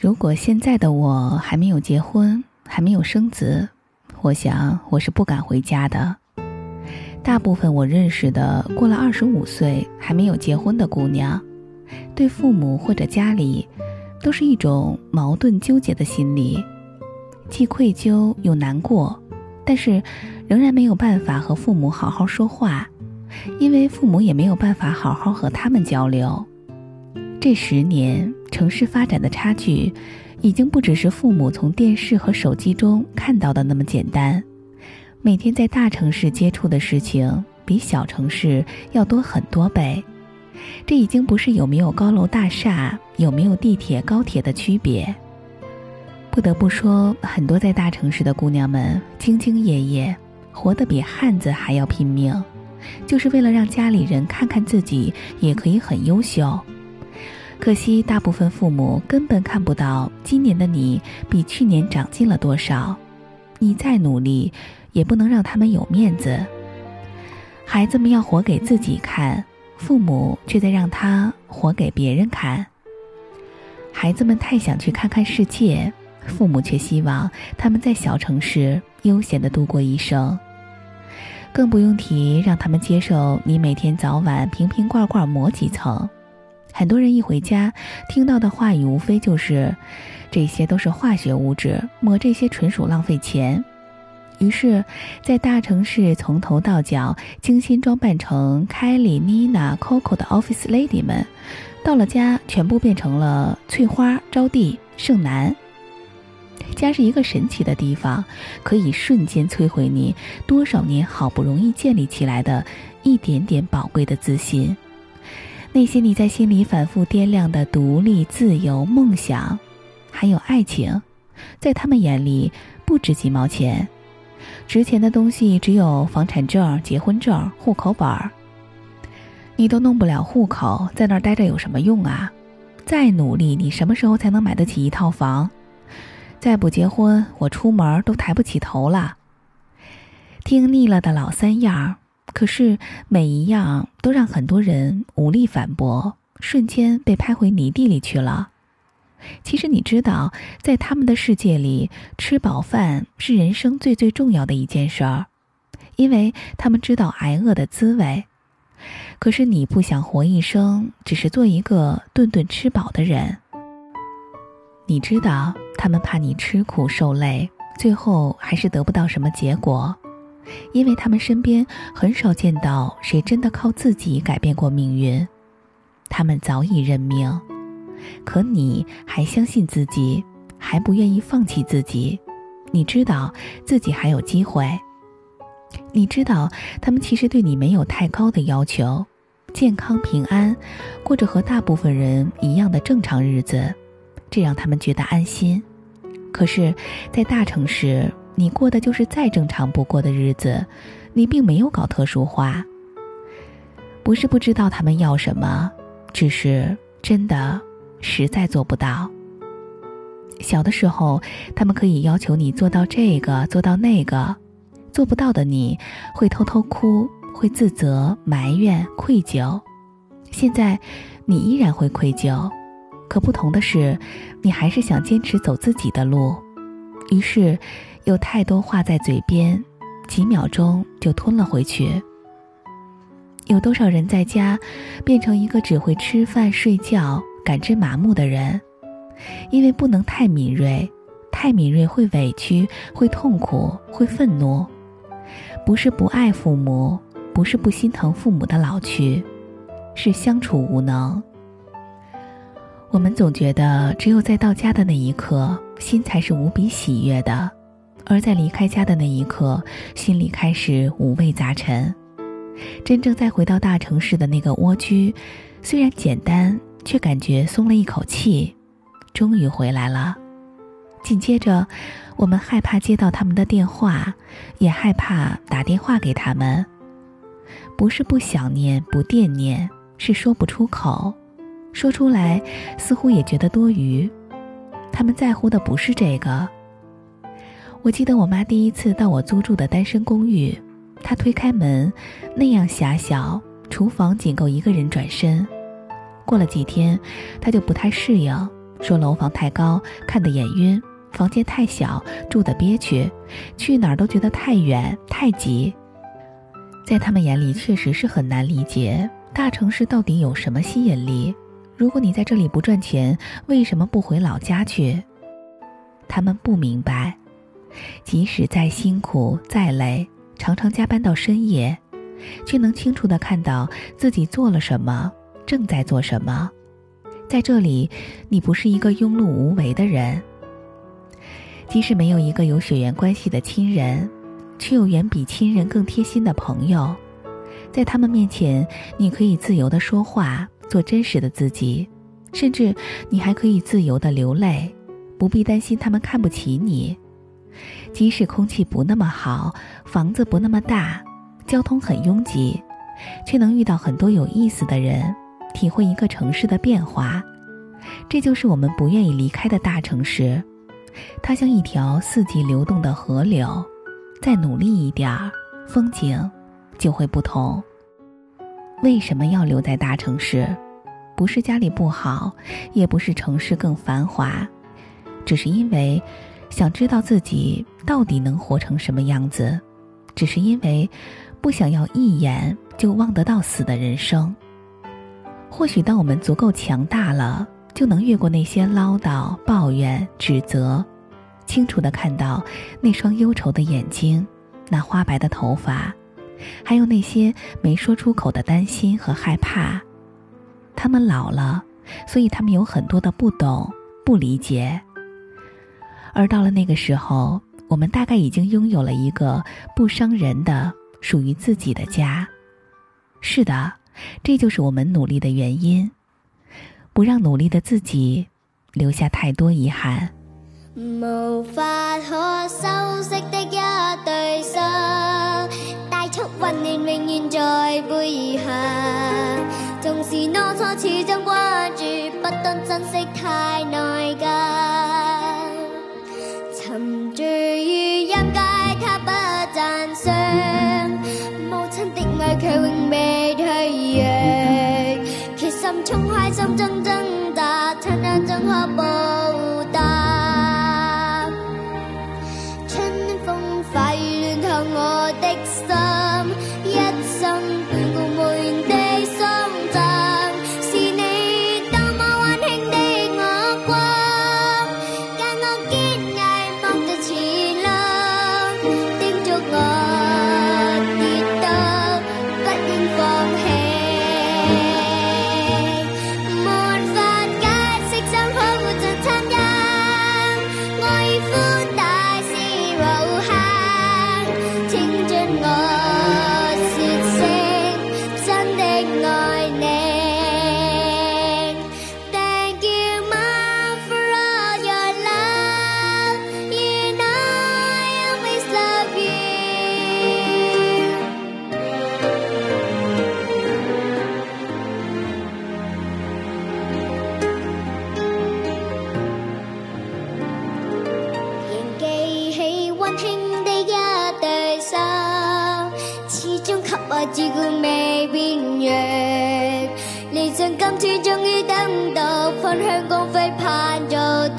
如果现在的我还没有结婚，还没有生子，我想我是不敢回家的。大部分我认识的过了二十五岁还没有结婚的姑娘，对父母或者家里，都是一种矛盾纠结的心理，既愧疚又难过，但是仍然没有办法和父母好好说话，因为父母也没有办法好好和他们交流。这十年，城市发展的差距，已经不只是父母从电视和手机中看到的那么简单。每天在大城市接触的事情，比小城市要多很多倍。这已经不是有没有高楼大厦、有没有地铁高铁的区别。不得不说，很多在大城市的姑娘们兢兢业业，活得比汉子还要拼命，就是为了让家里人看看自己也可以很优秀。可惜，大部分父母根本看不到今年的你比去年长进了多少。你再努力，也不能让他们有面子。孩子们要活给自己看，父母却在让他活给别人看。孩子们太想去看看世界，父母却希望他们在小城市悠闲的度过一生。更不用提让他们接受你每天早晚瓶瓶罐罐抹几层。很多人一回家，听到的话语无非就是：“这些都是化学物质，抹这些纯属浪费钱。”于是，在大城市从头到脚精心装扮成凯莉、妮娜、Coco 的 Office Lady 们，到了家全部变成了翠花、招娣、盛楠。家是一个神奇的地方，可以瞬间摧毁你多少年好不容易建立起来的一点点宝贵的自信。那些你在心里反复掂量的独立、自由、梦想，还有爱情，在他们眼里不值几毛钱，值钱的东西只有房产证、结婚证、户口本儿。你都弄不了户口，在那儿待着有什么用啊？再努力，你什么时候才能买得起一套房？再不结婚，我出门都抬不起头了。听腻了的老三样儿。可是每一样都让很多人无力反驳，瞬间被拍回泥地里去了。其实你知道，在他们的世界里，吃饱饭是人生最最重要的一件事儿，因为他们知道挨饿的滋味。可是你不想活一生，只是做一个顿顿吃饱的人。你知道，他们怕你吃苦受累，最后还是得不到什么结果。因为他们身边很少见到谁真的靠自己改变过命运，他们早已认命，可你还相信自己，还不愿意放弃自己。你知道自己还有机会，你知道他们其实对你没有太高的要求，健康平安，过着和大部分人一样的正常日子，这让他们觉得安心。可是，在大城市。你过的就是再正常不过的日子，你并没有搞特殊化。不是不知道他们要什么，只是真的实在做不到。小的时候，他们可以要求你做到这个，做到那个，做不到的你会偷偷哭，会自责、埋怨、愧疚。现在，你依然会愧疚，可不同的是，你还是想坚持走自己的路。于是。有太多话在嘴边，几秒钟就吞了回去。有多少人在家，变成一个只会吃饭睡觉、感知麻木的人？因为不能太敏锐，太敏锐会委屈、会痛苦、会愤怒。不是不爱父母，不是不心疼父母的老去，是相处无能。我们总觉得，只有在到家的那一刻，心才是无比喜悦的。而在离开家的那一刻，心里开始五味杂陈。真正再回到大城市的那个蜗居，虽然简单，却感觉松了一口气，终于回来了。紧接着，我们害怕接到他们的电话，也害怕打电话给他们。不是不想念、不惦念，是说不出口，说出来似乎也觉得多余。他们在乎的不是这个。我记得我妈第一次到我租住的单身公寓，她推开门，那样狭小，厨房仅够一个人转身。过了几天，她就不太适应，说楼房太高，看得眼晕；房间太小，住得憋屈；去哪儿都觉得太远太挤。在他们眼里，确实是很难理解大城市到底有什么吸引力。如果你在这里不赚钱，为什么不回老家去？他们不明白，即使再辛苦再累，常常加班到深夜，却能清楚的看到自己做了什么，正在做什么。在这里，你不是一个庸碌无为的人。即使没有一个有血缘关系的亲人，却有远比亲人更贴心的朋友，在他们面前，你可以自由的说话，做真实的自己，甚至你还可以自由的流泪，不必担心他们看不起你。即使空气不那么好，房子不那么大，交通很拥挤，却能遇到很多有意思的人。体会一个城市的变化，这就是我们不愿意离开的大城市。它像一条四季流动的河流，再努力一点儿，风景就会不同。为什么要留在大城市？不是家里不好，也不是城市更繁华，只是因为想知道自己到底能活成什么样子，只是因为不想要一眼就望得到死的人生。或许，当我们足够强大了，就能越过那些唠叨、抱怨、指责，清楚的看到那双忧愁的眼睛，那花白的头发，还有那些没说出口的担心和害怕。他们老了，所以他们有很多的不懂、不理解。而到了那个时候，我们大概已经拥有了一个不伤人的、属于自己的家。是的。这就是我们努力的原因，不让努力的自己留下太多遗憾。无法可修饰的一对手，带出温暖永远在背后。纵是当初始终关注，不懂珍惜太内疚。的爱却永未。心冲开，心中挣扎，灿烂怎可报天终于等到，分享光辉盼做到。